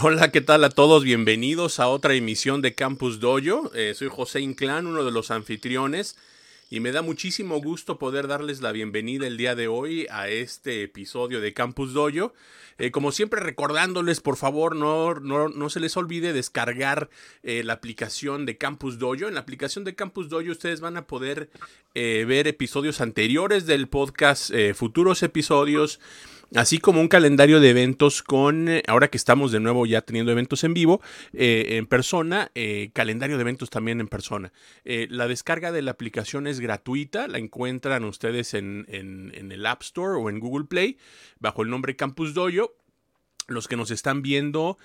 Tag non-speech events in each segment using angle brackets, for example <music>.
Hola, ¿qué tal a todos? Bienvenidos a otra emisión de Campus Dojo. Eh, soy José Inclán, uno de los anfitriones, y me da muchísimo gusto poder darles la bienvenida el día de hoy a este episodio de Campus Dojo. Eh, como siempre, recordándoles, por favor, no, no, se les olvide descargar eh, la aplicación de Campus Dojo. En la aplicación de Campus Dojo ustedes van a poder ver episodios anteriores del podcast, futuros episodios así como un calendario de eventos con, eh, ahora que estamos de nuevo ya teniendo eventos en vivo, eh, en persona, eh, calendario de eventos también en persona. la descarga de la aplicación es gratuita, la encuentran ustedes en, en, el App Store o en Google Play bajo el nombre Campus Dojo. Los que nos están viendo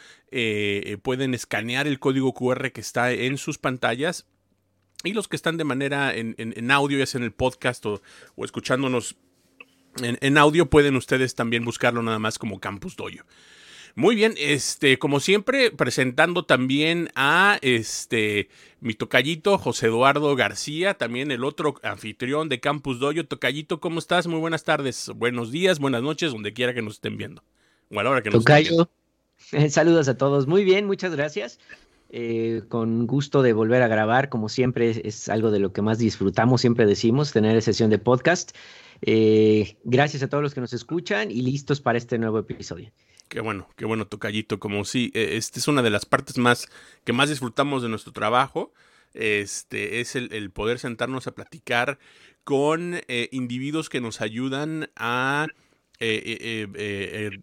pueden escanear el código QR que está en sus pantallas y los que están de manera en, en, audio, ya sea en el podcast o, o escuchándonos en, audio pueden ustedes también buscarlo nada más como Campus Doyo. Muy bien, este, como siempre, presentando también a este mi tocallito José Eduardo García, también el otro anfitrión de Campus Doyo. Tocallito, ¿cómo estás? Muy buenas tardes, buenos días, buenas noches, donde quiera que nos estén viendo. O a la hora que nos <laughs> saludos a todos. Muy bien, muchas gracias. Eh, con gusto de volver a grabar, como siempre, es algo de lo que más disfrutamos, siempre decimos, tener sesión de podcast. Eh, gracias a todos los que nos escuchan y listos para este nuevo episodio. Qué bueno, qué bueno, Tocallito. Como si, e, esta es una de las partes más que más disfrutamos de nuestro trabajo. Este es el, poder sentarnos a platicar con eh, individuos que nos ayudan a eh,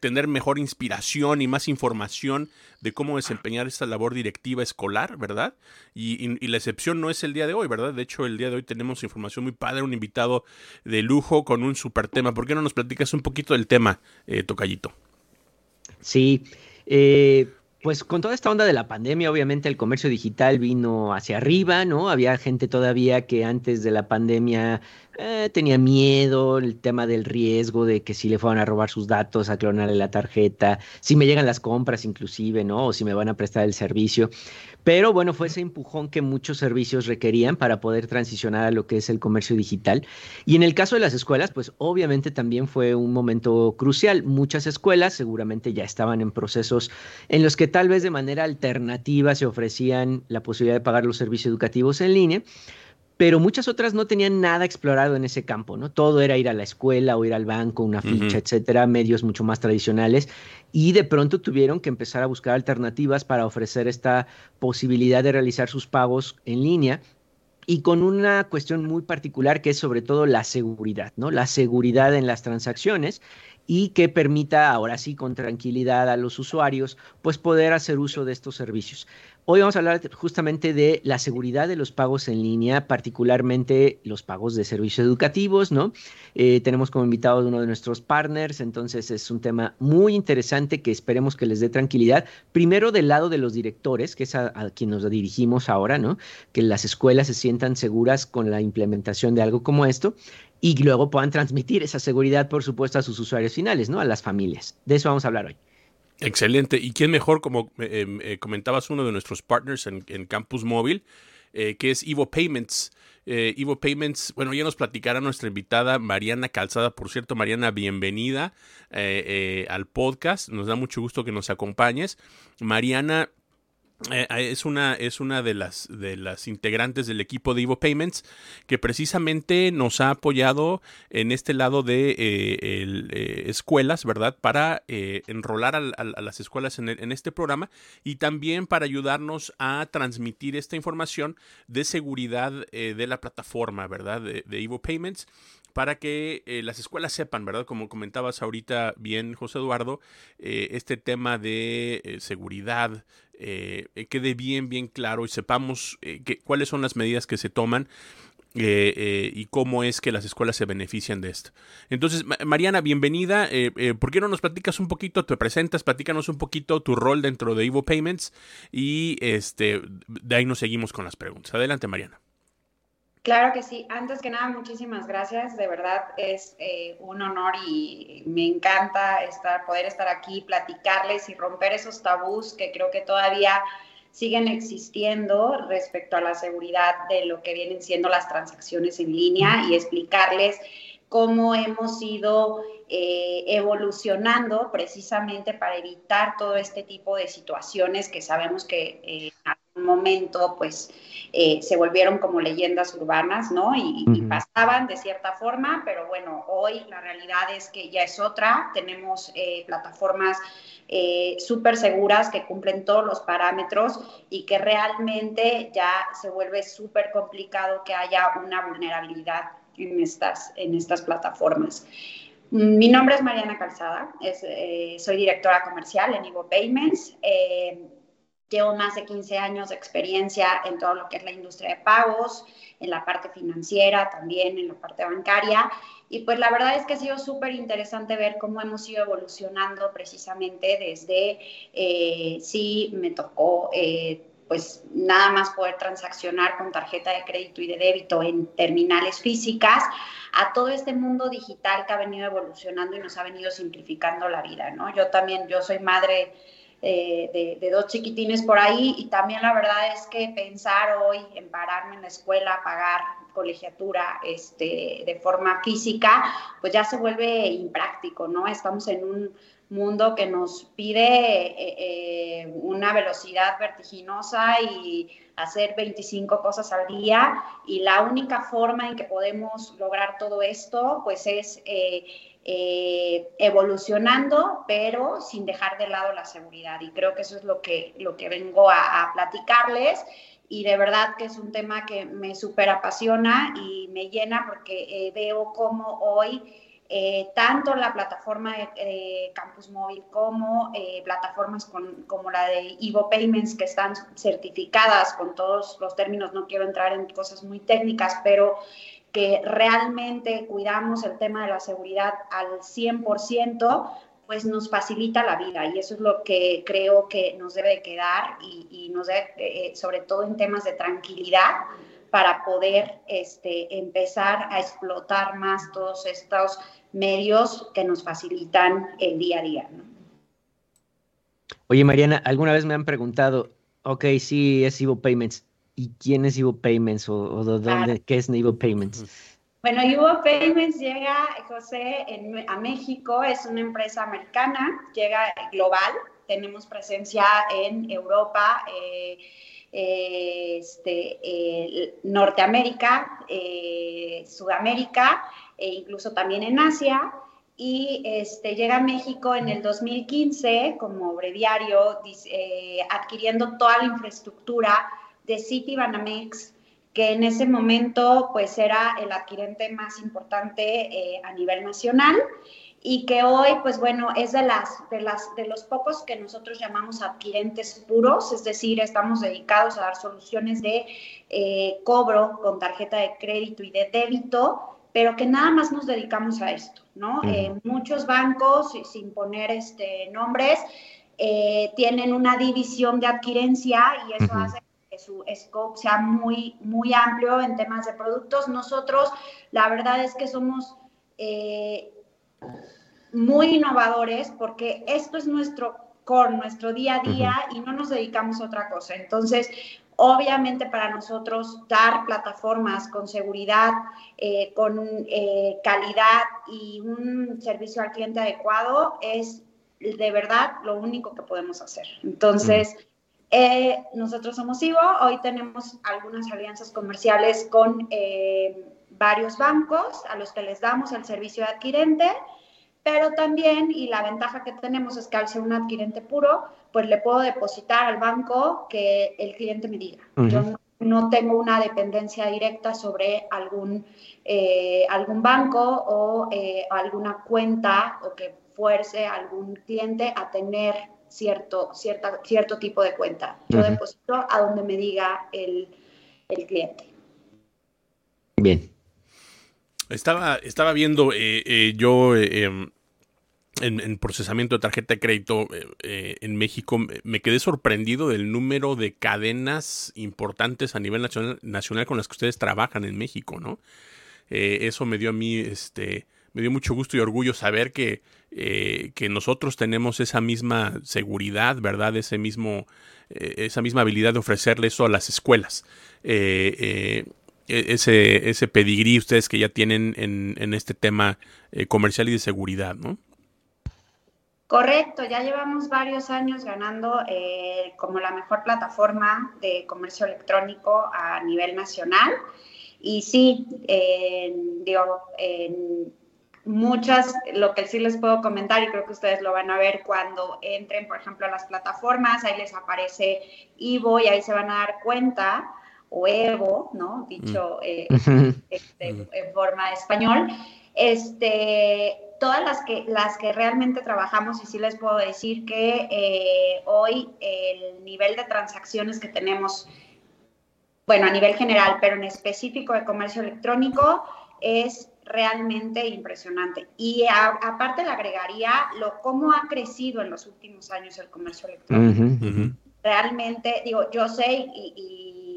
tener mejor inspiración y más información de cómo desempeñar esta labor directiva escolar, ¿verdad? Y, la excepción no es el día de hoy, ¿verdad? De hecho, el día de hoy tenemos información muy padre, un invitado de lujo con un super tema. ¿Por qué no nos platicas un poquito del tema, eh, Tocayito? Sí, eh, pues con toda esta onda de la pandemia, obviamente el comercio digital vino hacia arriba, ¿no? Había gente todavía que antes de la pandemia eh, tenía miedo, el tema del riesgo de que si le fueran a robar sus datos, a clonarle la tarjeta, si me llegan las compras inclusive, ¿no? O si me van a prestar el servicio. Pero bueno, fue ese empujón que muchos servicios requerían para poder transicionar a lo que es el comercio digital. Y en el caso de las escuelas, pues obviamente también fue un momento crucial. Muchas escuelas seguramente ya estaban en procesos en los que tal vez de manera alternativa se ofrecían la posibilidad de pagar los servicios educativos en línea pero muchas otras no tenían nada explorado en ese campo, ¿no? Todo era ir a la escuela o ir al banco, una ficha, etcétera, medios mucho más tradicionales, y de pronto tuvieron que empezar a buscar alternativas para ofrecer esta posibilidad de realizar sus pagos en línea y con una cuestión muy particular que es sobre todo la seguridad, ¿no? La seguridad en las transacciones y que permita ahora sí con tranquilidad a los usuarios pues poder hacer uso de estos servicios. Hoy vamos a hablar justamente de la seguridad de los pagos en línea, particularmente los pagos de servicios educativos, ¿no? Eh, tenemos como invitado uno de nuestros partners, entonces es un tema muy interesante que esperemos que les dé tranquilidad. Primero del lado de los directores, que es a, a quien nos dirigimos ahora, ¿no? Que las escuelas se sientan seguras con la implementación de algo como esto y luego puedan transmitir esa seguridad, por supuesto, a sus usuarios finales, ¿no? A las familias. De eso vamos a hablar hoy. Excelente. ¿Y quién mejor, como eh, em, eh, comentabas, uno de nuestros partners en, Campus Móvil, eh, que es Evo Payments? Evo Payments, bueno, ya nos platicará nuestra invitada Mariana Calzada. Por cierto, Mariana, bienvenida al podcast. Nos da mucho gusto que nos acompañes. Mariana eh, es una, es una de, las, de las integrantes del equipo de Evo Payments que precisamente nos ha apoyado en este lado de eh, eh, escuelas, ¿verdad? Para enrolar a, las escuelas en, en, este programa y también para ayudarnos a transmitir esta información de seguridad de la plataforma, ¿verdad? De, de Evo Payments para que las escuelas sepan, ¿verdad? Como comentabas ahorita bien, José Eduardo, este tema de seguridad, eh, quede bien, bien claro y sepamos eh, cuáles son las medidas que se toman. Eh, y cómo es que las escuelas se benefician de esto. Entonces, Mariana, bienvenida. ¿Por qué no nos platicas un poquito, te presentas, platícanos un poquito tu rol dentro de Evo Payments y este, de ahí nos seguimos con las preguntas. Adelante, Mariana. Claro que sí. Antes que nada, muchísimas gracias. De verdad es eh, un honor y me encanta estar, poder estar aquí, platicarles y romper esos tabús que creo que todavía siguen existiendo respecto a la seguridad de lo que vienen siendo las transacciones en línea y explicarles cómo hemos ido eh, evolucionando precisamente para evitar todo este tipo de situaciones que sabemos que eh, momento pues eh, se volvieron como leyendas urbanas, ¿no? Y, pasaban de cierta forma, pero bueno, hoy la realidad es que ya es otra, tenemos plataformas súper seguras que cumplen todos los parámetros y que realmente ya se vuelve súper complicado que haya una vulnerabilidad en estas, en estas plataformas. Mi nombre es Mariana Calzada, eh, soy directora comercial en Ivo Payments. Eh, llevo más de 15 años de experiencia en todo lo que es la industria de pagos, en la parte financiera, también en la parte bancaria. Y pues la verdad es que ha sido súper interesante ver cómo hemos ido evolucionando precisamente desde, eh, sí, me tocó pues nada más poder transaccionar con tarjeta de crédito y de débito en terminales físicas, a todo este mundo digital que ha venido evolucionando y nos ha venido simplificando la vida, ¿no? Yo también, yo soy madre de, dos chiquitines por ahí y también la verdad es que pensar hoy en pararme en la escuela, pagar colegiatura este, de forma física, pues ya se vuelve impráctico, ¿no? Estamos en un mundo que nos pide eh, eh, una velocidad vertiginosa y hacer 25 cosas al día y la única forma en que podemos lograr todo esto pues es eh, evolucionando pero sin dejar de lado la seguridad. Y creo que eso es lo que, lo que vengo a, platicarles. Y de verdad que es un tema que me súper apasiona y me llena porque veo cómo hoy eh, tanto la plataforma de, Campus Móvil como eh, plataformas como la de Evo Payments que están certificadas con todos los términos, no quiero entrar en cosas muy técnicas, pero que realmente cuidamos el tema de la seguridad al 100%, pues nos facilita la vida y eso es lo que creo que nos debe quedar y, nos debe, eh, sobre todo en temas de tranquilidad, para poder este, empezar a explotar más todos estos medios que nos facilitan el día a día. Oye, Mariana, alguna vez me han preguntado, ok, sí, es Evo Payments, ¿y quién es Evo Payments o, dónde, qué es Evo Payments? Bueno, Evo Payments llega, José, a México, es una empresa americana, llega global, tenemos presencia en Europa, eh, este, eh, Norteamérica, eh, Sudamérica e incluso también en Asia. Y este, llega a México en el 2015 como breviario, eh, adquiriendo toda la infraestructura de Citibanamex, que en ese momento pues era el adquirente más importante eh, a nivel nacional y que hoy, pues bueno, es de, las, de, las, de los pocos que nosotros llamamos adquirentes puros, es decir, estamos dedicados a dar soluciones de eh, cobro con tarjeta de crédito y de débito, pero que nada más nos dedicamos a esto, ¿no? Eh, muchos bancos, sin poner este, nombres, eh, tienen una división de adquirencia y eso hace que su scope sea muy, muy amplio en temas de productos. Nosotros, la verdad es que somos muy innovadores porque esto es nuestro core, nuestro día a día y no nos dedicamos a otra cosa. Entonces, obviamente para nosotros dar plataformas con seguridad, eh, con eh, calidad y un servicio al cliente adecuado es de verdad lo único que podemos hacer. Entonces, eh, nosotros somos Ivo, hoy tenemos algunas alianzas comerciales con varios bancos a los que les damos el servicio de adquirente pero también, y la ventaja que tenemos es que al ser un adquirente puro, pues le puedo depositar al banco que el cliente me diga. Yo no, tengo una dependencia directa sobre algún, eh, algún banco o eh, alguna cuenta o que fuerce a algún cliente a tener cierto, cierta, cierto tipo de cuenta. Yo deposito a donde me diga el, el cliente. Bien. Estaba, estaba viendo eh, yo em, en, procesamiento de tarjeta de crédito eh, eh, en México, me quedé sorprendido del número de cadenas importantes a nivel nacional, nacional con las que ustedes trabajan en México, ¿no? Eh, eso me dio a mí, este, me dio mucho gusto y orgullo saber que, que nosotros tenemos esa misma seguridad, ¿verdad? Ese mismo, esa misma habilidad de ofrecerle eso a las escuelas. E, ese, ese pedigrí ustedes que ya tienen en, en este tema comercial y de seguridad, ¿no? Correcto, ya llevamos varios años ganando eh, como la mejor plataforma de comercio electrónico a nivel nacional. Y sí, digo, en muchas, lo que sí les puedo comentar, y creo que ustedes lo van a ver cuando entren, por ejemplo, a las plataformas, ahí les aparece Ivo y ahí se van a dar cuenta, o Evo, ¿no? Dicho mm. eh, <laughs> este, en forma español. Este, todas las que, las que realmente trabajamos y sí les puedo decir que eh, hoy el nivel de transacciones que tenemos, bueno, a nivel general, pero en específico de comercio electrónico, es realmente impresionante. Y aparte le agregaría lo cómo ha crecido en los últimos años el comercio electrónico. Realmente, digo, yo sé y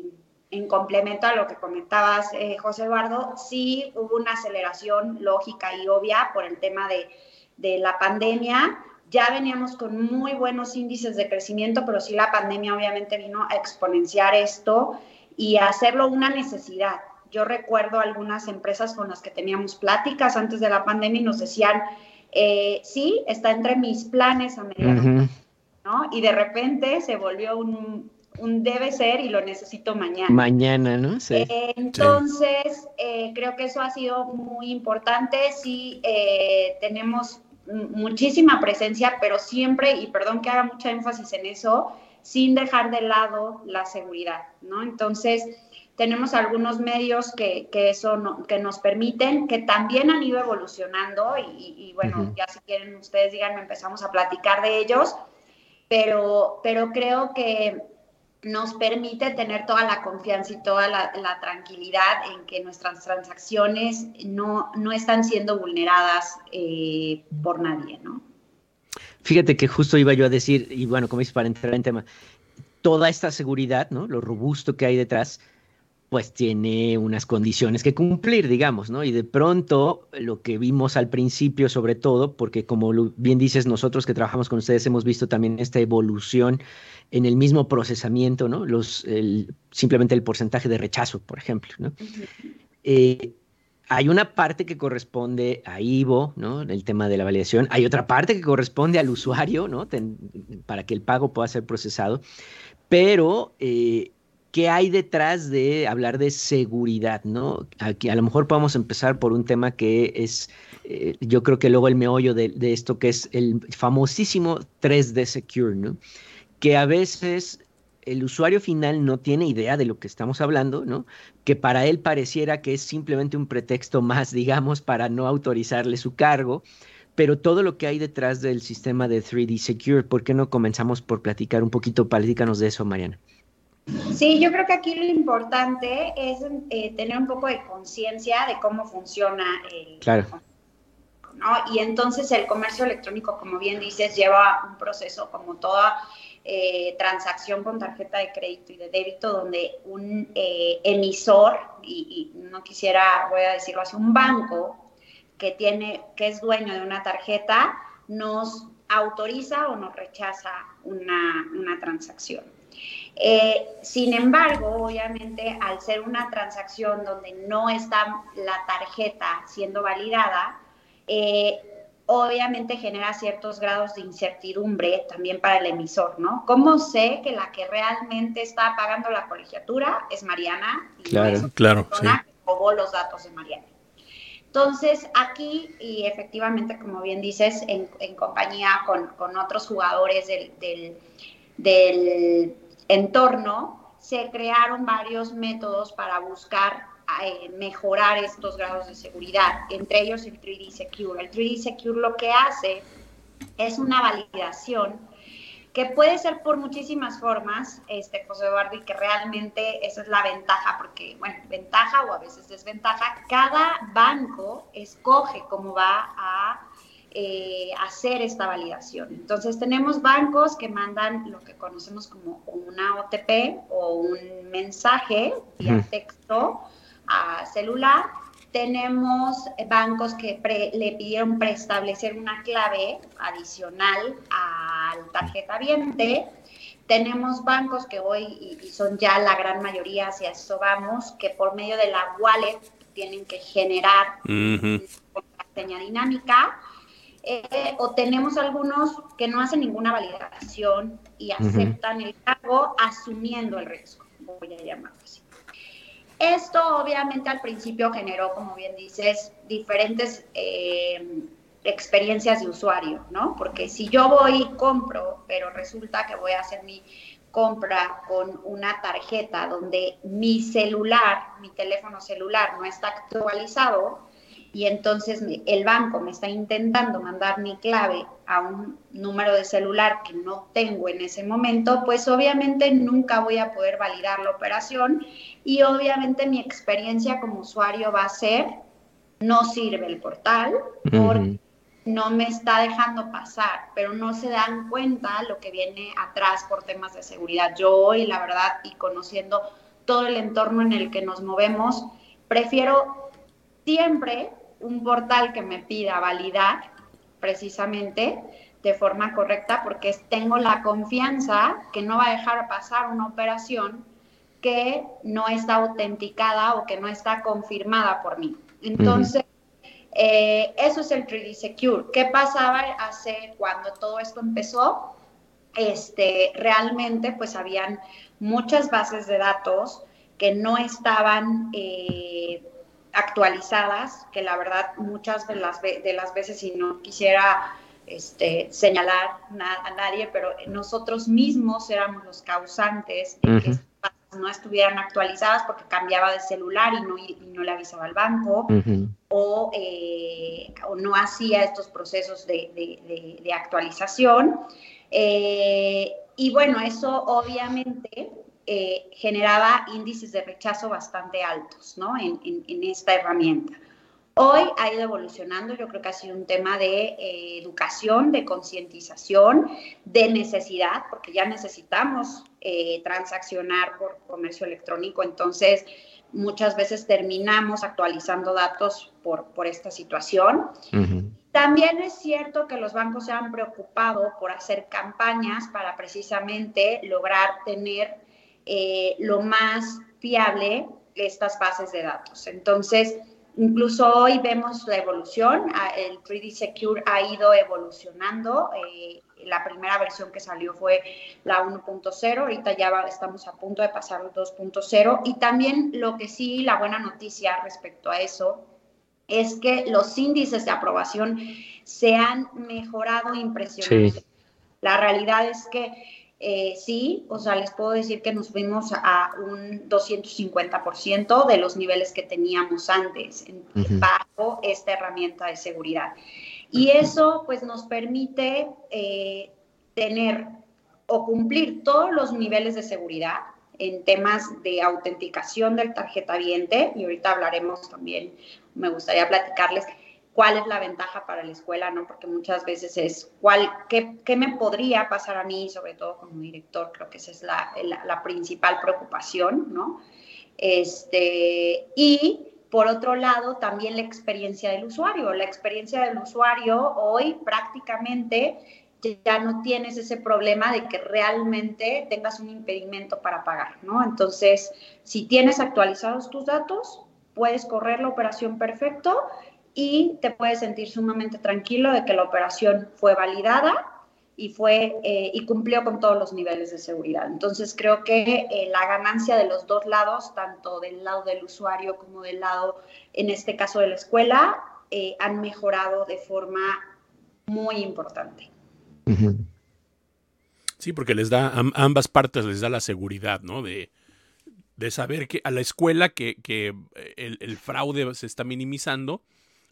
en complemento a lo que comentabas, eh, José Eduardo, sí hubo una aceleración lógica y obvia por el tema de, de, la pandemia. Ya veníamos con muy buenos índices de crecimiento, pero sí la pandemia obviamente vino a exponenciar esto y a hacerlo una necesidad. Yo recuerdo algunas empresas con las que teníamos pláticas antes de la pandemia y nos decían, eh, sí, está entre mis planes a mediano, ¿no? Y de repente se volvió un, un debe ser y lo necesito mañana. Mañana, ¿no? Sí. entonces, eh, creo que eso ha sido muy importante. Sí, eh, tenemos muchísima presencia, pero siempre, y perdón que haga mucha énfasis en eso, sin dejar de lado la seguridad, ¿no? Entonces, tenemos algunos medios que, eso no, que nos permiten, que también han ido evolucionando y, bueno, ya si quieren ustedes díganme, empezamos a platicar de ellos, pero, pero creo que nos permite tener toda la confianza y toda la, tranquilidad en que nuestras transacciones no, no están siendo vulneradas eh, por nadie, ¿no? Fíjate que justo iba yo a decir, y bueno, como dices, para entrar en tema, toda esta seguridad, ¿no? Lo robusto que hay detrás, pues tiene unas condiciones que cumplir, digamos, ¿no? Y de pronto lo que vimos al principio, sobre todo, porque como bien dices, nosotros que trabajamos con ustedes hemos visto también esta evolución en el mismo procesamiento, ¿no? Los, simplemente el porcentaje de rechazo, por ejemplo, ¿no? Eh, hay una parte que corresponde a Ivo, ¿no? El tema de la validación. Hay otra parte que corresponde al usuario, ¿no? para que el pago pueda ser procesado. Pero eh, ¿qué hay detrás de hablar de seguridad? ¿no? Aquí a lo mejor podemos empezar por un tema que es, eh, yo creo que luego el meollo de, esto, que es el famosísimo 3D Secure, ¿no? que a veces el usuario final no tiene idea de lo que estamos hablando, ¿no? Que para él pareciera que es simplemente un pretexto más, digamos, para no autorizarle su cargo, pero todo lo que hay detrás del sistema de 3D Secure, ¿por qué no comenzamos por platicar un poquito? Platícanos de eso, Mariana. Sí, yo creo que aquí lo importante es eh, tener un poco de conciencia de cómo funciona el... Claro. ¿no? Y entonces el comercio electrónico, como bien dices, lleva un proceso como toda eh, transacción con tarjeta de crédito y de débito donde un eh, emisor, y, no quisiera, voy a decirlo así, un banco que, tiene, que es dueño de una tarjeta, nos autoriza o nos rechaza una, una transacción. Eh, sin embargo, obviamente, al ser una transacción donde no está la tarjeta siendo validada, eh, obviamente genera ciertos grados de incertidumbre también para el emisor, ¿no? ¿Cómo sé que la que realmente está pagando la colegiatura es Mariana? Y claro, es claro. Sí. robó los datos de Mariana. Entonces, aquí, y efectivamente, como bien dices, en, compañía con, con, otros jugadores del, del, del entorno, se crearon varios métodos para buscar eh, mejorar estos grados de seguridad, entre ellos el 3D Secure. El 3D Secure lo que hace es una validación que puede ser por muchísimas formas, este, José Eduardo, y que realmente esa es la ventaja, porque, bueno, ventaja o a veces desventaja, cada banco escoge cómo va a eh, hacer esta validación. Entonces tenemos bancos que mandan lo que conocemos como una OTP o un mensaje vía texto a celular. Tenemos bancos que le pidieron preestablecer una clave adicional al tarjeta viente. Tenemos bancos que hoy, y son ya la gran mayoría, hacia eso vamos, que por medio de la wallet tienen que generar una contraseña dinámica eh, o tenemos algunos que no hacen ninguna validación y aceptan el cargo asumiendo el riesgo, voy a llamarlo así. Esto obviamente al principio generó, como bien dices, diferentes eh, experiencias de usuario, ¿no? Porque si yo voy y compro, pero resulta que voy a hacer mi compra con una tarjeta donde mi celular, mi teléfono celular no está actualizado, y entonces el banco me está intentando mandar mi clave a un número de celular que no tengo en ese momento, pues obviamente nunca voy a poder validar la operación y obviamente mi experiencia como usuario va a ser, no sirve el portal porque no me está dejando pasar, pero no se dan cuenta lo que viene atrás por temas de seguridad. Yo hoy, la verdad, y conociendo todo el entorno en el que nos movemos, prefiero siempre un portal que me pida validar precisamente de forma correcta porque tengo la confianza que no va a dejar pasar una operación que no está autenticada o que no está confirmada por mí. Entonces, eh, eso es el 3D Secure. ¿Qué pasaba hace cuando todo esto empezó? Este, realmente, pues habían muchas bases de datos que no estaban eh, actualizadas, que la verdad muchas de las, de las veces, y no quisiera este, señalar a nadie, pero nosotros mismos éramos los causantes de que no estuvieran actualizadas porque cambiaba de celular y no, y no le avisaba al banco o, eh, o, no hacía estos procesos de, de, de actualización. Eh, y bueno, eso obviamente eh, generaba índices de rechazo bastante altos ¿no? en, esta herramienta. Hoy ha ido evolucionando, yo creo que ha sido un tema de eh, educación, de concientización, de necesidad, porque ya necesitamos eh, transaccionar por comercio electrónico, entonces muchas veces terminamos actualizando datos por, por esta situación. También es cierto que los bancos se han preocupado por hacer campañas para precisamente lograr tener eh, lo más fiable estas bases de datos. Entonces, incluso hoy vemos la evolución, el 3D Secure ha ido evolucionando. Eh, la primera versión que salió fue la 1.0, ahorita ya estamos a punto de pasar al 2.0 y también lo que sí, la buena noticia respecto a eso es que los índices de aprobación se han mejorado impresionantemente. La realidad es que eh, sí, o sea, les puedo decir que nos fuimos a un 250% de los niveles que teníamos antes bajo esta herramienta de seguridad. Y eso pues nos permite eh, tener o cumplir todos los niveles de seguridad en temas de autenticación del tarjeta viente, y ahorita hablaremos también, me gustaría platicarles cuál es la ventaja para la escuela, ¿no? Porque muchas veces es cuál, qué, qué me podría pasar a mí, sobre todo como director, creo que esa es la, la, principal preocupación, ¿no? Este, y por otro lado, también la experiencia del usuario. La experiencia del usuario hoy prácticamente ya no tienes ese problema de que realmente tengas un impedimento para pagar, ¿no? Entonces, si tienes actualizados tus datos, puedes correr la operación perfecto y te puedes sentir sumamente tranquilo de que la operación fue validada y fue eh, y cumplió con todos los niveles de seguridad. Entonces creo que eh, la ganancia de los dos lados, tanto del lado del usuario como del lado, en este caso de la escuela, eh, han mejorado de forma muy importante. Sí, porque les da a ambas partes les da la seguridad, ¿no? De, saber que a la escuela que, el, el fraude se está minimizando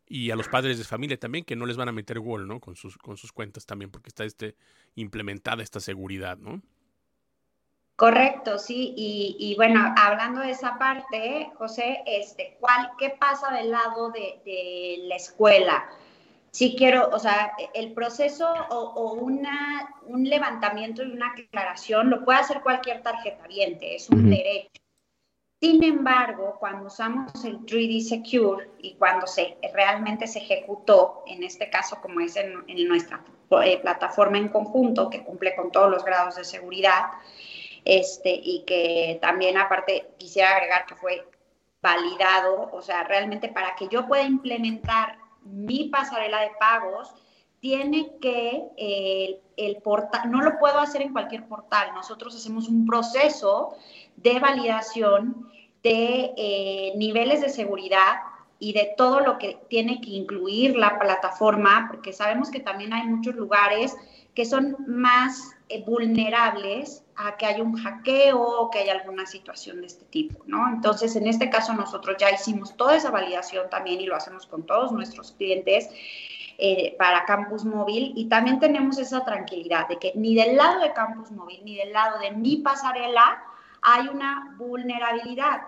y a los padres de familia también que no les van a meter gol, ¿no? Con sus, con sus cuentas también, porque está este, implementada esta seguridad, ¿no? Correcto, sí, y, bueno, hablando de esa parte, José, este, ¿cuál, ¿qué pasa del lado de, la escuela? Si quiero, o sea, el proceso o, una, un levantamiento y una aclaración lo puede hacer cualquier tarjeta viente, es un derecho. Sin embargo, cuando usamos el 3D Secure y cuando se realmente se ejecutó, en este caso como es en, nuestra eh, plataforma en conjunto, que cumple con todos los grados de seguridad, este, y que también aparte quisiera agregar que fue validado, o sea, realmente para que yo pueda implementar mi pasarela de pagos, tiene que eh, el portal, no lo puedo hacer en cualquier portal, nosotros hacemos un proceso de validación de eh, niveles de seguridad y de todo lo que tiene que incluir la plataforma, porque sabemos que también hay muchos lugares que son más eh, vulnerables a que haya un hackeo o que haya alguna situación de este tipo, ¿no? Entonces, en este caso nosotros ya hicimos toda esa validación también y lo hacemos con todos nuestros clientes eh, para Campus Móvil y también tenemos esa tranquilidad de que ni del lado de Campus Móvil ni del lado de mi pasarela hay una vulnerabilidad.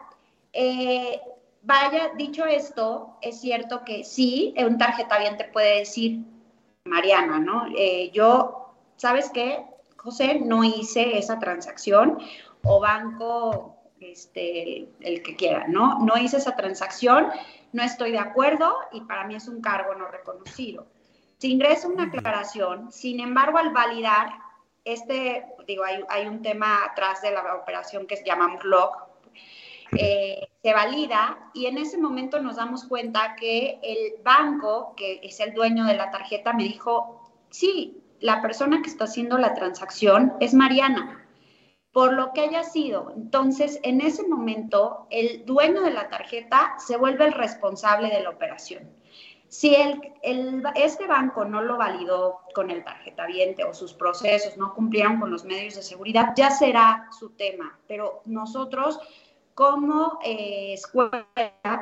Eh, vaya, dicho esto, es cierto que sí, un tarjeta bien te puede decir, Mariana, ¿no? Eh, yo, ¿sabes qué? José, no hice esa transacción o banco, este, el que quiera, ¿no? No hice esa transacción, no estoy de acuerdo y para mí es un cargo no reconocido. Se ingresa una aclaración, sin embargo, al validar, este, digo, hay, un tema atrás de la operación que llamamos log, eh, se valida y en ese momento nos damos cuenta que el banco, que es el dueño de la tarjeta, me dijo, sí, la persona que está haciendo la transacción es Mariana, por lo que haya sido. Entonces, en ese momento, el dueño de la tarjeta se vuelve el responsable de la operación. Si el, este banco no lo validó con el tarjetaviente o sus procesos no cumplieron con los medios de seguridad, ya será su tema. Pero nosotros como eh, escuela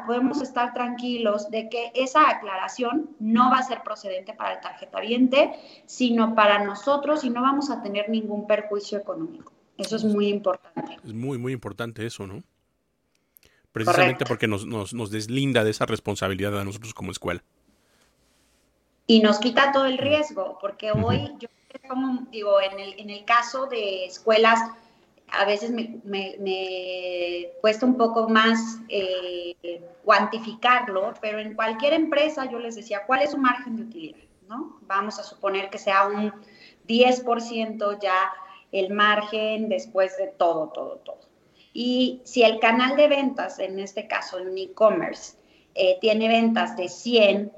podemos estar tranquilos de que esa aclaración no va a ser procedente para el tarjetaviente, sino para nosotros y no vamos a tener ningún perjuicio económico. Eso es muy importante. Es muy, muy importante eso, ¿no? Precisamente porque nos, nos, nos deslinda de esa responsabilidad a nosotros como escuela y nos quita todo el riesgo, porque hoy yo como digo, en el, en el caso de escuelas, a veces me, me, cuesta un poco más eh, cuantificarlo, pero en cualquier empresa yo les decía, ¿cuál es su margen de utilidad? ¿no? Vamos a suponer que sea un 10% ya el margen después de todo, todo, todo. Y si el canal de ventas, en este caso en e-commerce, eh, tiene ventas de 100,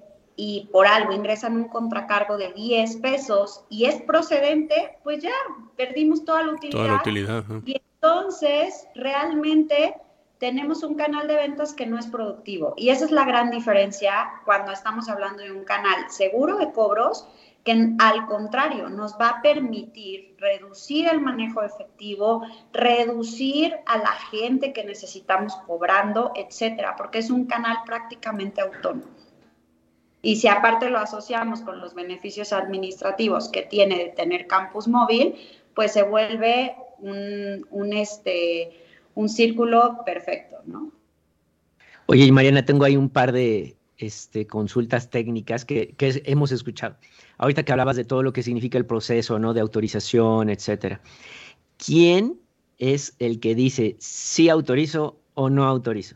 y por algo ingresan un contracargo de 10 pesos y es procedente, pues ya perdimos toda la utilidad. Toda la utilidad. Y entonces realmente tenemos un canal de ventas que no es productivo. Y esa es la gran diferencia cuando estamos hablando de un canal seguro de cobros que al contrario nos va a permitir reducir el manejo efectivo, reducir a la gente que necesitamos cobrando, etcétera, porque es un canal prácticamente autónomo. Y si aparte lo asociamos con los beneficios administrativos que tiene de tener campus móvil, pues se vuelve un, este, un círculo perfecto, ¿no? Oye, Mariana, tengo ahí un par de este, consultas técnicas que, que, hemos escuchado. Ahorita que hablabas de todo lo que significa el proceso, ¿no? De autorización, etcétera. ¿Quién es el que dice si autorizo o no autorizo?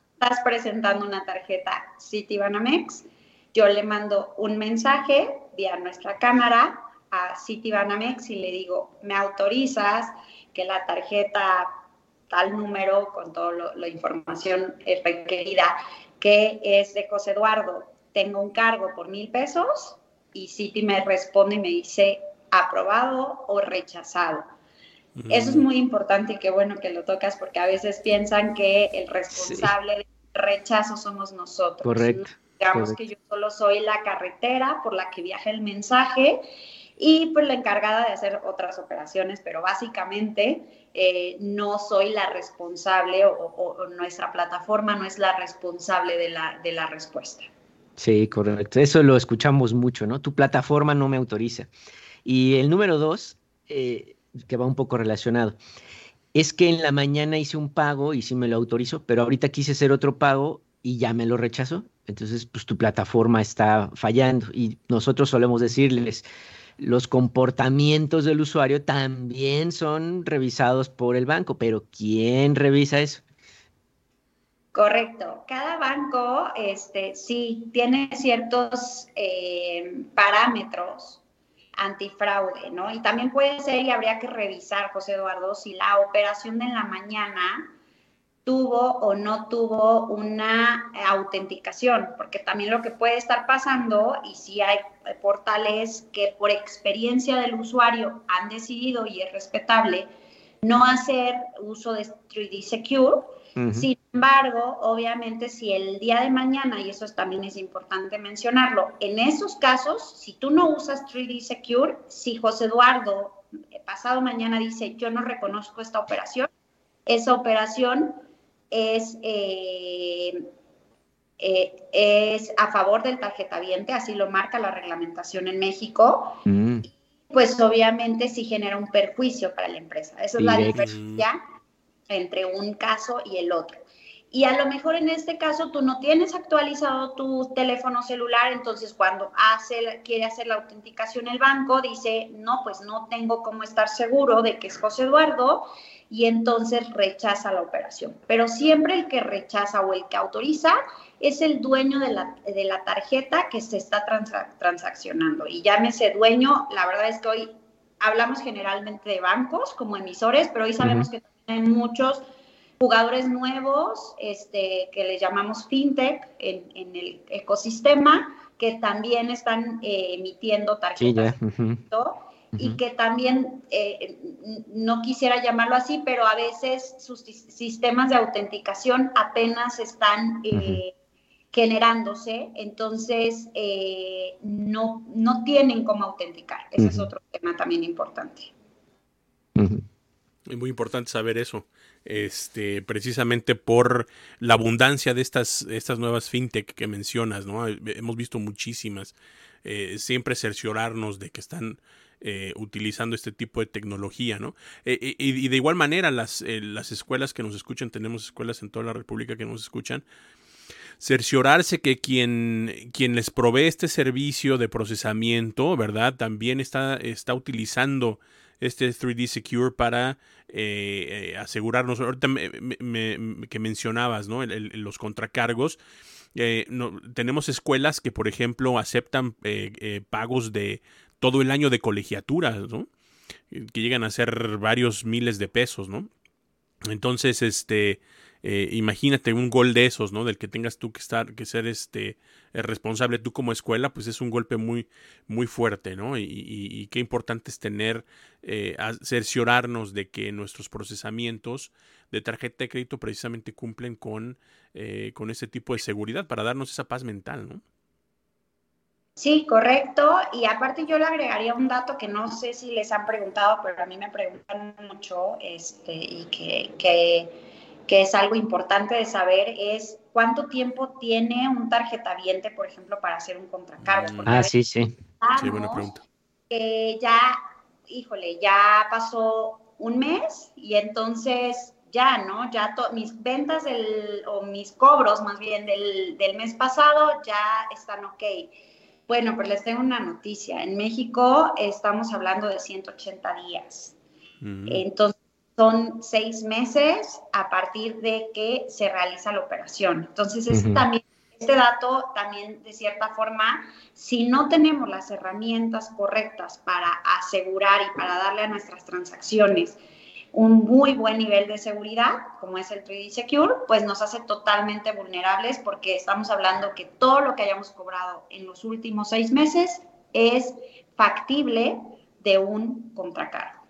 Estás presentando una tarjeta Citibanamex, yo le mando un mensaje vía nuestra cámara a Citibanamex y le digo, ¿me autorizas que la tarjeta tal número con toda la información requerida que es de José Eduardo, tengo un cargo por mil pesos? Y Citi me responde y me dice aprobado o rechazado. Eso es muy importante y qué bueno que lo tocas porque a veces piensan que el responsable sí. Rechazo somos nosotros. Correcto. Digamos correcto. que yo solo soy la carretera por la que viaja el mensaje y pues la encargada de hacer otras operaciones, pero básicamente eh, no soy la responsable o, o, o, nuestra plataforma no es la responsable de la, de la respuesta. Sí, correcto. Eso lo escuchamos mucho, ¿no? Tu plataforma no me autoriza. Y el número dos, eh, que va un poco relacionado, es que en la mañana hice un pago y sí me lo autorizó, pero ahorita quise hacer otro pago y ya me lo rechazó. Entonces, pues tu plataforma está fallando y nosotros solemos decirles, los comportamientos del usuario también son revisados por el banco, pero ¿quién revisa eso? Correcto. Cada banco, este, sí, tiene ciertos eh, parámetros antifraude, ¿no? Y también puede ser, y habría que revisar, José Eduardo, si la operación de la mañana tuvo o no tuvo una autenticación, porque también lo que puede estar pasando, y si hay portales que por experiencia del usuario han decidido, y es respetable, no hacer uso de 3D Secure, uh -huh. sin embargo, obviamente, si el día de mañana, y eso también es importante mencionarlo, en esos casos, si tú no usas 3D Secure, si José Eduardo pasado mañana dice, yo no reconozco esta operación, esa operación es, eh, eh, es a favor del tarjetaviente, así lo marca la reglamentación en México. Mm. Pues obviamente sí genera un perjuicio para la empresa. Esa es la diferencia entre un caso y el otro. Y a lo mejor en este caso tú no tienes actualizado tu teléfono celular, entonces cuando hace, quiere hacer la autenticación el banco, dice, no, pues no tengo cómo estar seguro de que es José Eduardo, y entonces rechaza la operación. Pero siempre el que rechaza o el que autoriza es el dueño de la, de la tarjeta que se está transa transaccionando. Y llámese dueño, la verdad es que hoy hablamos generalmente de bancos como emisores, pero hoy sabemos uh -huh. que hay muchos jugadores nuevos este, que les llamamos fintech en, en el ecosistema que también están eh, emitiendo tarjetas y que también, eh, no quisiera llamarlo así, pero a veces sus sistemas de autenticación apenas están eh, generándose, entonces no, no tienen cómo autenticar. Ese es otro tema también importante. Es muy importante saber eso este, precisamente por la abundancia de estas, estas nuevas fintech que mencionas, ¿no? Hemos visto muchísimas. Eh, siempre cerciorarnos de que están eh, utilizando este tipo de tecnología, ¿no? Eh, y, de igual manera, las, las escuelas que nos escuchan, tenemos escuelas en toda la República que nos escuchan, cerciorarse que quien, quien les provee este servicio de procesamiento, ¿verdad? También está, está utilizando este 3D Secure para eh, eh, asegurarnos, ahorita que mencionabas, ¿no? los contracargos. Eh, tenemos escuelas que, por ejemplo, aceptan pagos de todo el año de colegiatura, ¿no? Que llegan a ser varios miles de pesos, ¿no? Entonces, este, eh, imagínate un gol de esos, ¿no? Del que tengas tú que estar, que ser este eh, responsable tú como escuela, pues es un golpe muy, muy fuerte, ¿no? Y, qué importante es tener, eh, cerciorarnos de que nuestros procesamientos de tarjeta de crédito precisamente cumplen con, con ese tipo de seguridad para darnos esa paz mental, ¿no? Sí, correcto. Y aparte yo le agregaría un dato que no sé si les han preguntado, pero a mí me preguntan mucho, este, y que, que que es algo importante de saber, es cuánto tiempo tiene un tarjetaviente, por ejemplo, para hacer un contracargo. Mm. Ah, sí, sí. Sí, buena pregunta. Que ya, híjole, ya pasó un mes y entonces ya, ¿no? Ya mis ventas del, o mis cobros más bien del, del mes pasado ya están ok. Bueno, pues les tengo una noticia. En México estamos hablando de 180 días. Entonces, son seis meses a partir de que se realiza la operación. Entonces, también, este dato también, de cierta forma, si no tenemos las herramientas correctas para asegurar y para darle a nuestras transacciones un muy buen nivel de seguridad, como es el 3D Secure, pues nos hace totalmente vulnerables porque estamos hablando que todo lo que hayamos cobrado en los últimos seis meses es factible de un contracargo.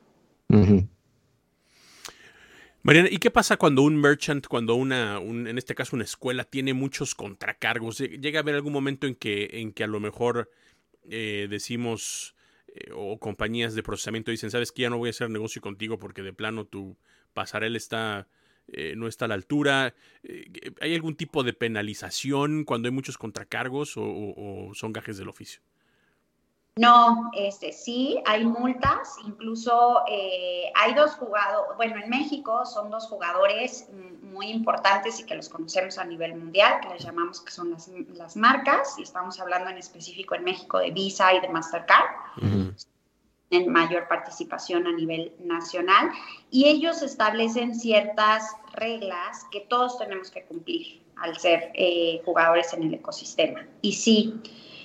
Mariana, ¿y qué pasa cuando un merchant, cuando una, en este caso una escuela, tiene muchos contracargos? ¿Llega a haber algún momento en que, en que a lo mejor eh, decimos, eh, o compañías de procesamiento dicen, sabes que ya no voy a hacer negocio contigo porque de plano tu pasarela está, eh, no está a la altura? ¿Hay algún tipo de penalización cuando hay muchos contracargos o son gajes del oficio? No, este, sí, hay multas, incluso eh, hay dos jugadores, bueno, en México son dos jugadores muy importantes y que los conocemos a nivel mundial, que les llamamos que son las, marcas, y estamos hablando en específico en México de Visa y de Mastercard, en mayor participación a nivel nacional, y ellos establecen ciertas reglas que todos tenemos que cumplir al ser eh, jugadores en el ecosistema. Y sí,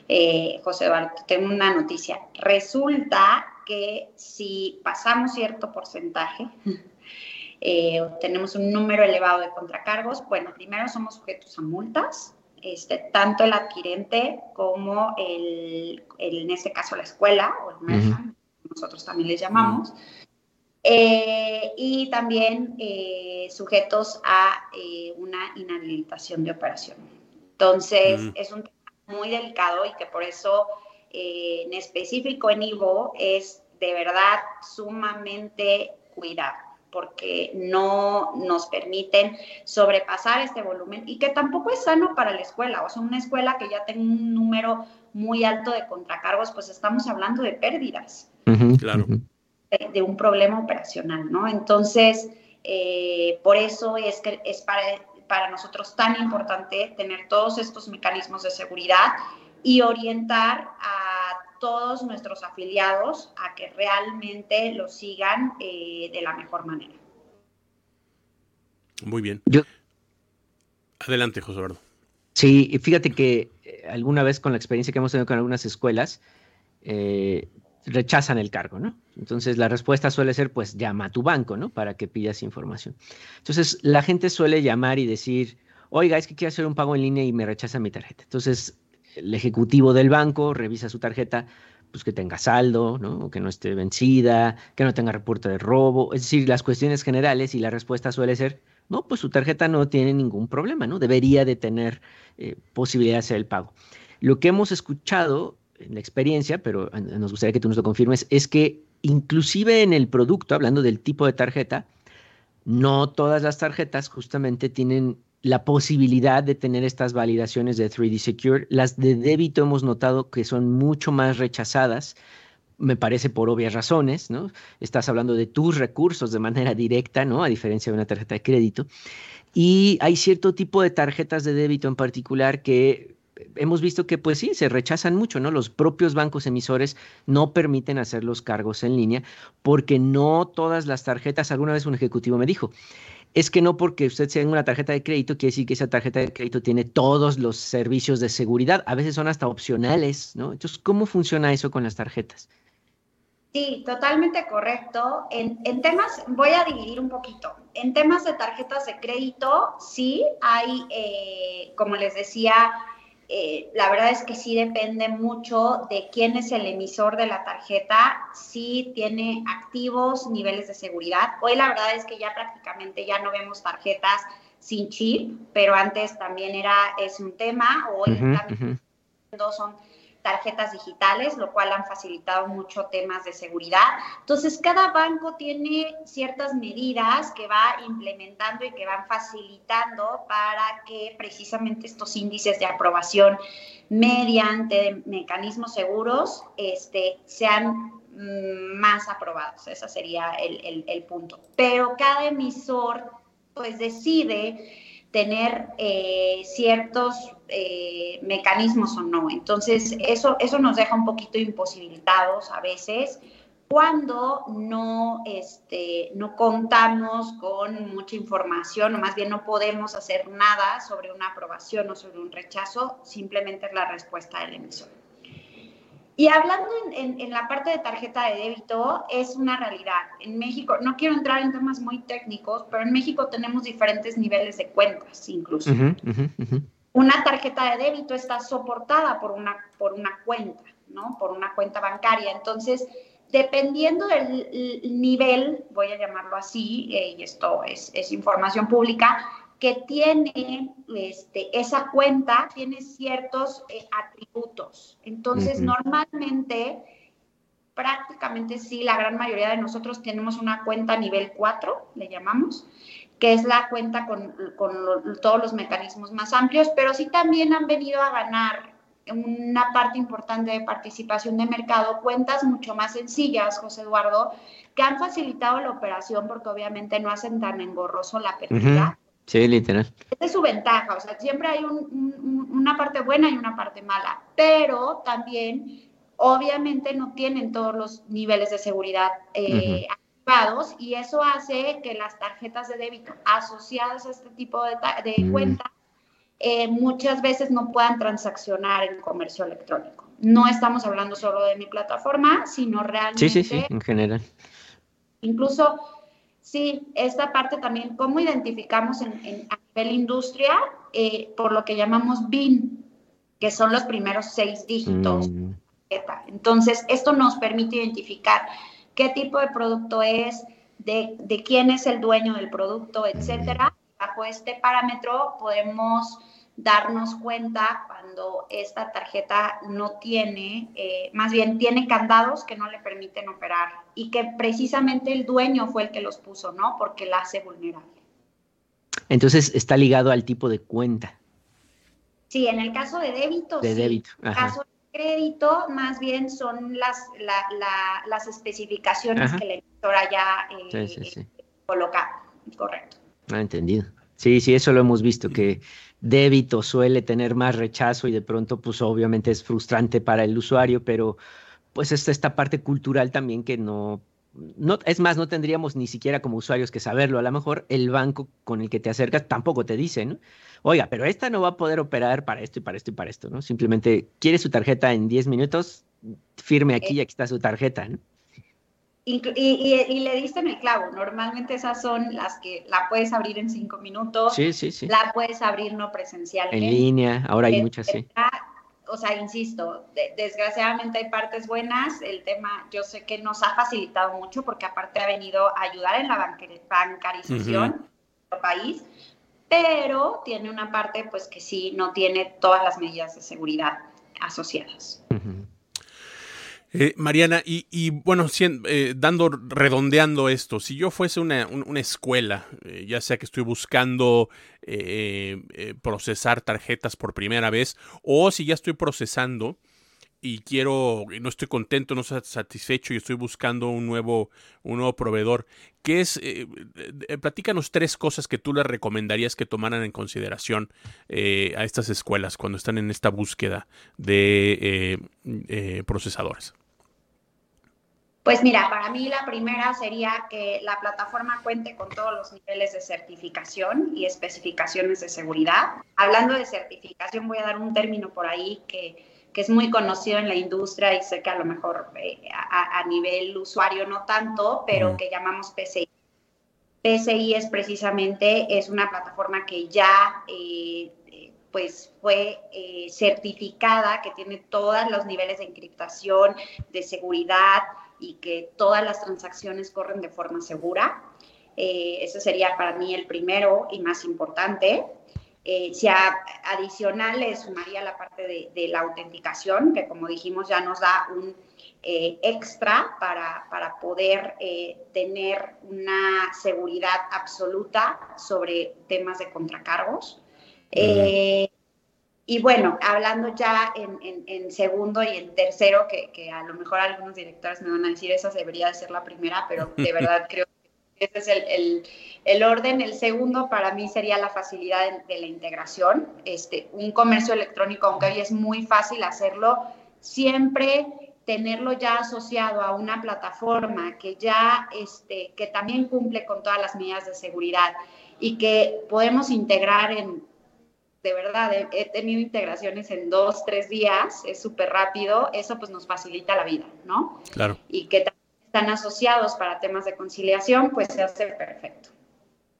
eh, José Eduardo, tengo una noticia. Resulta que si pasamos cierto porcentaje, <laughs> eh, tenemos un número elevado de contracargos, bueno, primero somos sujetos a multas, este, tanto el adquirente como el, en este caso la escuela o el merchant, nosotros también les llamamos, eh, y también sujetos a una inhabilitación de operación. Entonces, es un muy delicado y que por eso eh, en específico en Ivo es de verdad sumamente cuidado porque no nos permiten sobrepasar este volumen y que tampoco es sano para la escuela. O sea, una escuela que ya tenga un número muy alto de contracargos, pues estamos hablando de pérdidas. claro. De, un problema operacional, ¿no? Entonces, eh, por eso es que es para para nosotros tan importante tener todos estos mecanismos de seguridad y orientar a todos nuestros afiliados a que realmente lo sigan eh, de la mejor manera. Muy bien. Adelante, José Eduardo. Sí, fíjate que eh, alguna vez con la experiencia que hemos tenido con algunas escuelas, eh, rechazan el cargo, ¿no? Entonces la respuesta suele ser, pues llama a tu banco, ¿no? Para que pidas información. Entonces la gente suele llamar y decir, oiga, es que quiero hacer un pago en línea y me rechaza mi tarjeta. Entonces el ejecutivo del banco revisa su tarjeta, pues que tenga saldo, ¿no? que no esté vencida, que no tenga reporte de robo, es decir, las cuestiones generales y la respuesta suele ser, no, pues su tarjeta no tiene ningún problema, ¿no? Debería de tener eh, posibilidad de hacer el pago. Lo que hemos escuchado en la experiencia, pero nos gustaría que tú nos lo confirmes, es que inclusive en el producto, hablando del tipo de tarjeta, no todas las tarjetas justamente tienen la posibilidad de tener estas validaciones de 3D Secure. Las de débito hemos notado que son mucho más rechazadas, me parece por obvias razones, ¿no? Estás hablando de tus recursos de manera directa, ¿no? A diferencia de una tarjeta de crédito. Y hay cierto tipo de tarjetas de débito en particular que hemos visto que pues sí, se rechazan mucho, ¿no? Los propios bancos emisores no permiten hacer los cargos en línea porque no todas las tarjetas, alguna vez un ejecutivo me dijo, es que no porque usted tenga una tarjeta de crédito quiere decir que esa tarjeta de crédito tiene todos los servicios de seguridad, a veces son hasta opcionales, ¿no? Entonces, ¿cómo funciona eso con las tarjetas? Sí, totalmente correcto. En, temas, voy a dividir un poquito. En temas de tarjetas de crédito, sí, hay, eh, como les decía, eh, la verdad es que sí depende mucho de quién es el emisor de la tarjeta, si tiene activos niveles de seguridad. Hoy la verdad es que ya prácticamente ya no vemos tarjetas sin chip, pero antes también era es un tema. Hoy también son tarjetas digitales, lo cual han facilitado mucho temas de seguridad. Entonces, cada banco tiene ciertas medidas que va implementando y que van facilitando para que precisamente estos índices de aprobación mediante mecanismos seguros este, sean mm, más aprobados. Ese sería el, el punto. Pero cada emisor pues decide tener eh, ciertos eh, mecanismos o no. Entonces, eso, eso nos deja un poquito imposibilitados a veces cuando no, este, no contamos con mucha información o más bien no podemos hacer nada sobre una aprobación o sobre un rechazo, simplemente es la respuesta del emisor. Y hablando en, la parte de tarjeta de débito, es una realidad. En México, no quiero entrar en temas muy técnicos, pero en México tenemos diferentes niveles de cuentas incluso. Una tarjeta de débito está soportada por una, por una cuenta, ¿no? Por una cuenta bancaria. Entonces, dependiendo del nivel, voy a llamarlo así, eh, y esto es, es información pública, que tiene este, esa cuenta, tiene ciertos eh, atributos. Entonces, normalmente, prácticamente sí, la gran mayoría de nosotros tenemos una cuenta nivel 4, le llamamos, que es la cuenta con, todos los mecanismos más amplios, pero sí también han venido a ganar una parte importante de participación de mercado, cuentas mucho más sencillas, José Eduardo, que han facilitado la operación porque obviamente no hacen tan engorroso la pérdida. Sí, literal. Esa es su ventaja, o sea, siempre hay una parte buena y una parte mala, pero también, obviamente, no tienen todos los niveles de seguridad eh, activados y eso hace que las tarjetas de débito asociadas a este tipo de, mm. cuenta eh, muchas veces no puedan transaccionar en comercio electrónico. No estamos hablando solo de mi plataforma, sino realmente. Sí, sí, sí, en general. Incluso Sí, esta parte también, cómo identificamos en, a nivel industria eh, por lo que llamamos BIN, que son los primeros seis dígitos. Mm. Entonces, esto nos permite identificar qué tipo de producto es, de, de quién es el dueño del producto, etcétera. Bajo este parámetro podemos darnos cuenta cuando esta tarjeta no tiene, eh, más bien tiene candados que no le permiten operar y que precisamente el dueño fue el que los puso, ¿no? Porque la hace vulnerable. Entonces está ligado al tipo de cuenta. Sí, en el caso de débito. De débito. En el caso de crédito, más bien son las, las especificaciones que la emisora ya eh, coloca. Correcto. Ah, entendido. Sí, sí, eso lo hemos visto, que débito suele tener más rechazo y de pronto pues obviamente es frustrante para el usuario, pero pues está esta parte cultural también que no, no, es más, no tendríamos ni siquiera como usuarios que saberlo. A lo mejor el banco con el que te acercas tampoco te dice, ¿no? Oiga, pero esta no va a poder operar para esto y para esto y para esto, ¿no? Simplemente quiere su tarjeta en 10 minutos, firme aquí y aquí está su tarjeta, ¿no? Y, y, le diste en el clavo. Normalmente esas son las que la puedes abrir en cinco minutos. Sí, sí, sí. La puedes abrir no presencialmente. En línea, ahora hay muchas, sí. O sea, insisto, desgraciadamente hay partes buenas. El tema, yo sé que nos ha facilitado mucho porque aparte ha venido a ayudar en la bancarización del país, pero tiene una parte, pues que sí, no tiene todas las medidas de seguridad asociadas. Eh, Mariana, y, bueno, eh, dando, redondeando esto, si yo fuese una, escuela, eh, ya sea que estoy buscando procesar tarjetas por primera vez, o si ya estoy procesando y quiero, no estoy contento, no estoy satisfecho y estoy buscando un nuevo, un nuevo proveedor, ¿qué es? platícanos tres cosas que tú le recomendarías que tomaran en consideración a estas escuelas cuando están en esta búsqueda de procesadores. Pues mira, para mí la primera sería que la plataforma cuente con todos los niveles de certificación y especificaciones de seguridad. Hablando de certificación, voy a dar un término por ahí que, es muy conocido en la industria y sé que a lo mejor eh, a, nivel usuario no tanto, pero que llamamos PCI. PCI es precisamente, es una plataforma que ya eh, pues fue eh, certificada, que tiene todos los niveles de encriptación, de seguridad, y que todas las transacciones corren de forma segura. Eh, ese sería para mí el primero y más importante. Eh, si adicional le sumaría la parte de, la autenticación, que como dijimos ya nos da un eh, extra para, para poder tener una seguridad absoluta sobre temas de contracargos. Y bueno, hablando ya en, segundo y en tercero, que, a lo mejor algunos directores me van a decir, esa debería de ser la primera, pero de <laughs> verdad creo que ese es el, orden. El segundo para mí sería la facilidad de, la integración. Este, un comercio electrónico, aunque hoy es muy fácil hacerlo, siempre tenerlo ya asociado a una plataforma que ya, este, que también cumple con todas las medidas de seguridad y que podemos integrar en de verdad, he, tenido integraciones en dos, tres días, es súper rápido, eso pues nos facilita la vida, ¿no? Claro. Y que están asociados para temas de conciliación, pues se hace perfecto.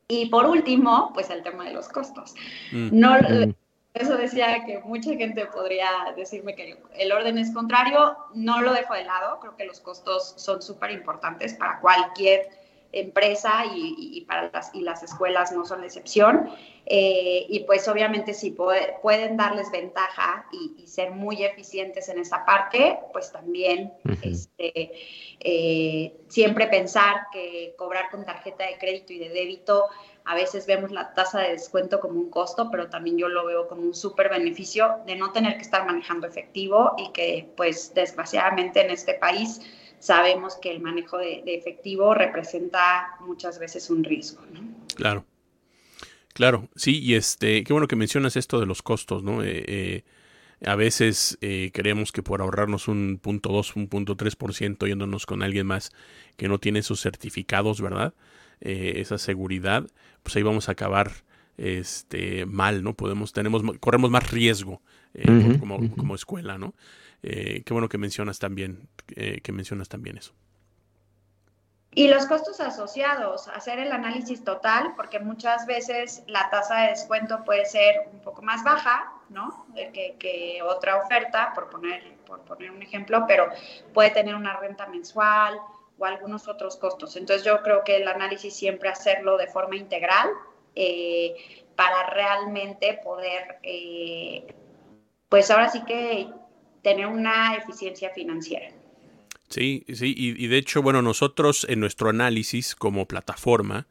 Y por último, pues el tema de los costos. Mm. No, mm. eso decía que mucha gente podría decirme que el orden es contrario, no lo dejo de lado, creo que los costos son súper importantes para cualquier empresa y, para las, y las escuelas no son la excepción. Eh, y pues obviamente si pueden darles ventaja y, ser muy eficientes en esa parte, pues también este, eh, siempre pensar que cobrar con tarjeta de crédito y de débito, a veces vemos la tasa de descuento como un costo, pero también yo lo veo como un súper beneficio de no tener que estar manejando efectivo y que pues desgraciadamente en este país sabemos que el manejo de, efectivo representa muchas veces un riesgo. ¿no? Claro. Claro, sí, y este, qué bueno que mencionas esto de los costos, ¿no? Eh, eh, a veces eh, creemos que por ahorrarnos un punto dos, un punto tres por ciento yéndonos con alguien más que no tiene esos certificados, ¿verdad? esa seguridad, pues ahí vamos a acabar este mal, ¿no? Podemos, tenemos, corremos más riesgo como, como, escuela, ¿no? Eh, qué bueno que mencionas también, eh, que mencionas también eso. Y los costos asociados, hacer el análisis total, porque muchas veces la tasa de descuento puede ser un poco más baja, ¿no? Que, que, otra oferta, por poner, por poner un ejemplo, pero puede tener una renta mensual o algunos otros costos. Entonces yo creo que el análisis siempre hacerlo de forma integral eh, para realmente poder, pues ahora sí que tener una eficiencia financiera. Sí, sí, y, de hecho, bueno, nosotros en nuestro análisis como plataforma,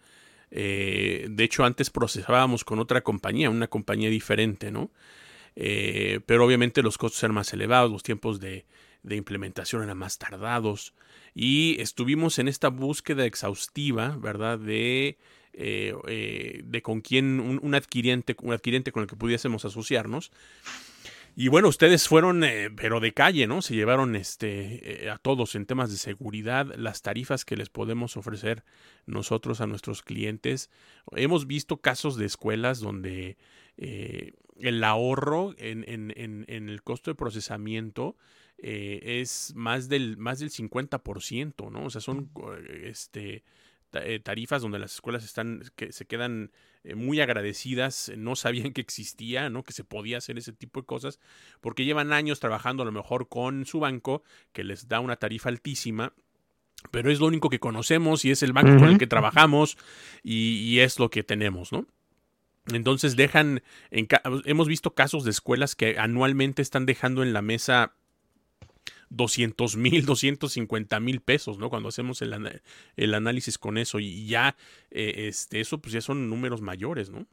eh, de hecho antes procesábamos con otra compañía, una compañía diferente, ¿no? Eh, pero obviamente los costos eran más elevados, los tiempos de, implementación eran más tardados y estuvimos en esta búsqueda exhaustiva, ¿verdad? De, eh, de con quién un, un, adquiriente, un adquiriente con el que pudiésemos asociarnos. Y bueno, ustedes fueron, eh, pero de calle, ¿no? Se llevaron este, eh, a todos en temas de seguridad, las tarifas que les podemos ofrecer nosotros a nuestros clientes. Hemos visto casos de escuelas donde eh, el ahorro en, en, en, el costo de procesamiento eh, es más del, más del 50%, ¿no? O sea, son este, eh, tarifas donde las escuelas están, que se quedan eh, muy agradecidas, no sabían que existía, ¿no? Que se podía hacer ese tipo de cosas, porque llevan años trabajando a lo mejor con su banco, que les da una tarifa altísima, pero es lo único que conocemos y es el banco con el que trabajamos y, es lo que tenemos, ¿no? Entonces dejan, hemos visto casos de escuelas que anualmente están dejando en la mesa 200 mil, 250 mil pesos, ¿no? Cuando hacemos el, el, análisis con eso y ya, eh, este, eso pues ya son números mayores, ¿no?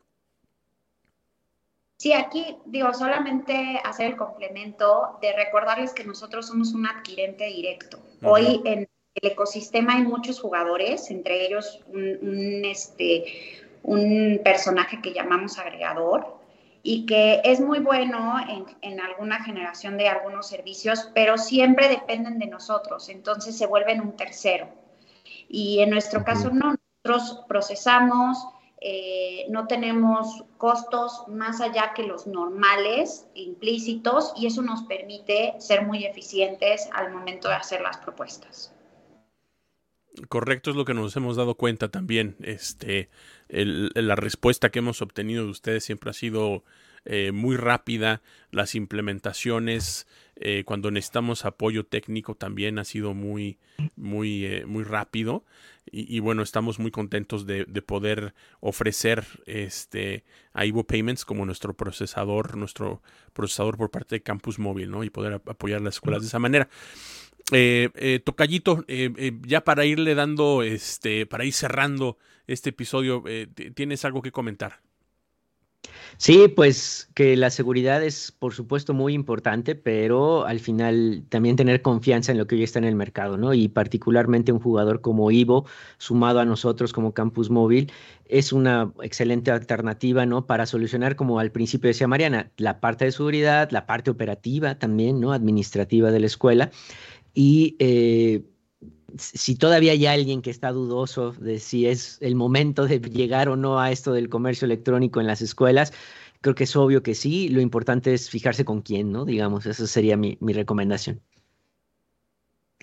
Sí, aquí digo, solamente hacer el complemento de recordarles que nosotros somos un adquirente directo. Hoy en el ecosistema hay muchos jugadores, entre ellos un, este, un personaje que llamamos agregador, y que es muy bueno en, alguna generación de algunos servicios, pero siempre dependen de nosotros, entonces se vuelven un tercero. Y en nuestro caso no, nosotros procesamos, eh, no tenemos costos más allá que los normales, implícitos, y eso nos permite ser muy eficientes al momento de hacer las propuestas. Correcto, es lo que nos hemos dado cuenta también. Este, la respuesta que hemos obtenido de ustedes siempre ha sido eh, muy rápida. Las implementaciones, eh, cuando necesitamos apoyo técnico, también ha sido muy, muy, eh, muy rápido. Y, bueno, estamos muy contentos de, poder ofrecer este a Ivo Payments como nuestro procesador, nuestro procesador por parte de Campus Móvil, ¿no? Y poder apoyar las escuelas de esa manera. Eh, eh, Tocallito, eh, ya para irle dando, este, para ir cerrando este episodio, ¿tienes algo que comentar? Sí, pues que la seguridad es por supuesto muy importante, pero al final también tener confianza en lo que hoy está en el mercado, ¿no? Y particularmente un jugador como Ivo, sumado a nosotros como Campus Móvil, es una excelente alternativa, ¿no? Para solucionar, como al principio decía Mariana, la parte de seguridad, la parte operativa también, ¿no? Administrativa de la escuela y eh, si todavía hay alguien que está dudoso de si es el momento de llegar o no a esto del comercio electrónico en las escuelas, creo que es obvio que sí. Lo importante es fijarse con quién, ¿no? Digamos, esa sería mi, recomendación.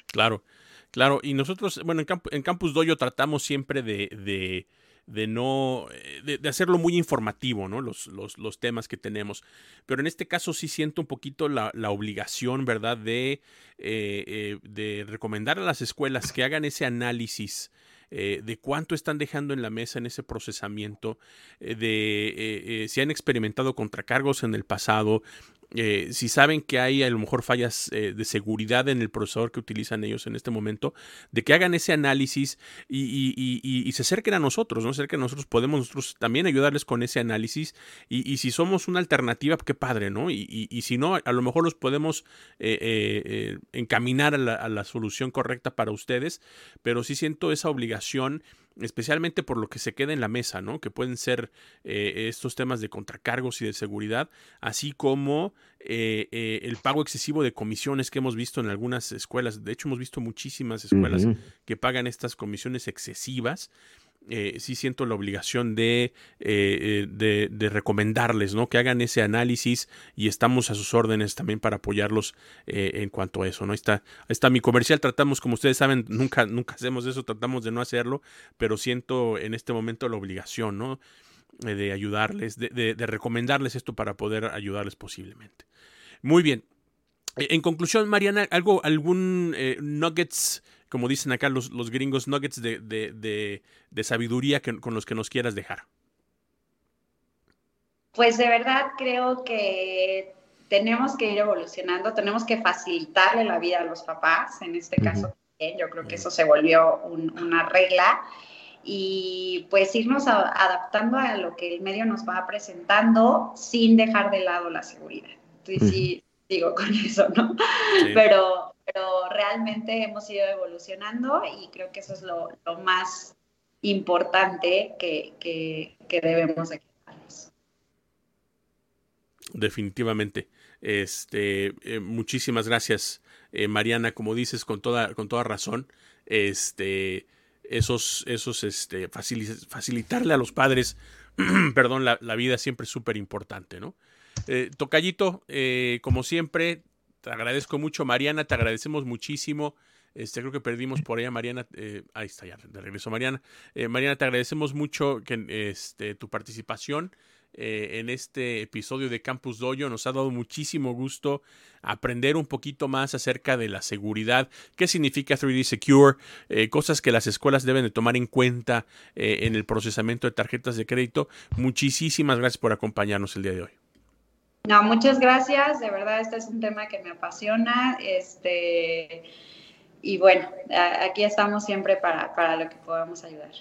Claro, claro. Y nosotros, bueno, en, Campus Doyo tratamos siempre de no, eh, de, hacerlo muy informativo, ¿no? Los, los, temas que tenemos. Pero en este caso sí siento un poquito la, obligación, ¿verdad? De, eh, eh, de recomendar a las escuelas que hagan ese análisis de cuánto están dejando en la mesa en ese procesamiento, de si han experimentado contracargos en el pasado, eh, si saben que hay a lo mejor fallas eh, de seguridad en el procesador que utilizan ellos en este momento, de que hagan ese análisis y, se acerquen a nosotros, ¿no? Acerquen a nosotros, podemos nosotros también ayudarles con ese análisis y, si somos una alternativa, qué padre, ¿no? Y, si no, a lo mejor los podemos eh, encaminar a la, a la solución correcta para ustedes, pero sí siento esa obligación especialmente por lo que se queda en la mesa, ¿no? Que pueden ser eh, estos temas de contracargos y de seguridad, así como eh, eh, el pago excesivo de comisiones que hemos visto en algunas escuelas. De hecho, hemos visto muchísimas escuelas que pagan estas comisiones excesivas eh, sí siento la obligación de, eh, eh, de, recomendarles, ¿no? Que hagan ese análisis y estamos a sus órdenes también para apoyarlos en cuanto a eso, ¿no? Ahí está, está mi comercial, tratamos, como ustedes saben, nunca, nunca hacemos eso, tratamos de no hacerlo, pero siento en este momento la obligación, ¿no? de ayudarles, de, de recomendarles esto para poder ayudarles posiblemente. Muy bien. En conclusión, Mariana, algo, algún nuggets como dicen acá los, los gringos, nuggets de, de, sabiduría con los que nos quieras dejar? Pues de verdad creo que tenemos que ir evolucionando, tenemos que facilitarle la vida a los papás, en este caso yo creo que eso se volvió una regla y pues irnos adaptando a lo que el medio nos va presentando sin dejar de lado la seguridad. Entonces sí, digo con eso, ¿no? Pero pero realmente hemos ido evolucionando y creo que eso es lo, más importante que, que, debemos de Definitivamente. Este, eh, muchísimas gracias, eh, Mariana, como dices, con toda, con toda razón. Este, esos, esos, este, facilitarle a los padres, <clears throat> perdón, la, vida siempre es súper importante, ¿no? Eh, tocallito, como siempre, Te agradezco mucho, Mariana, te agradecemos muchísimo. Este, creo que perdimos por allá, Mariana. Eh, ahí está, ya, de regreso, Mariana. Eh, Mariana, te agradecemos mucho que, este, tu participación eh, en este episodio de Campus Dojo. Nos ha dado muchísimo gusto aprender un poquito más acerca de la seguridad, qué significa 3D Secure, eh, cosas que las escuelas deben de tomar en cuenta en el procesamiento de tarjetas de crédito. Muchísimas gracias por acompañarnos el día de hoy. No, muchas gracias. De verdad, este es un tema que me apasiona. Este, y bueno, aquí estamos siempre para, para lo que podamos ayudar.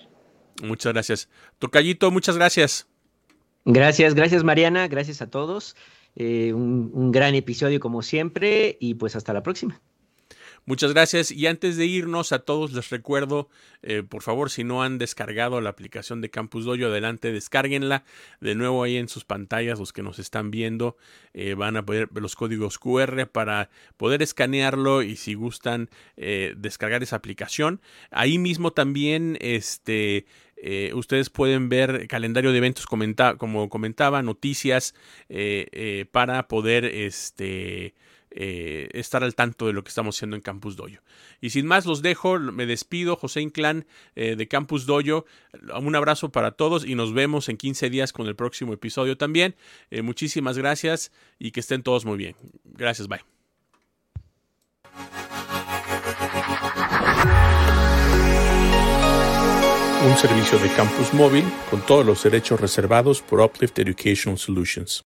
Muchas gracias. Tocallito, muchas gracias. Gracias, gracias Mariana, gracias a todos. Eh, un, un gran episodio como siempre y pues hasta la próxima. Muchas gracias. Y antes de irnos a todos les recuerdo, eh, por favor, si no han descargado la aplicación de Campus Dojo, adelante, descárguenla. De nuevo ahí en sus pantallas, los que nos están viendo, eh, van a poder ver los códigos QR para poder escanearlo y si gustan eh, descargar esa aplicación. Ahí mismo también, este... Eh, ustedes pueden ver calendario de eventos como comentaba, noticias eh, eh, para poder este, estar al tanto de lo que estamos haciendo en Campus Dojo. Y sin más, los dejo, me despido, José Inclán de Campus Dojo. Un abrazo para todos y nos vemos en 15 días con el próximo episodio también. muchísimas gracias y que estén todos muy bien. Gracias, bye. un servicio de campus móvil con todos los derechos reservados por Uplift Education Solutions.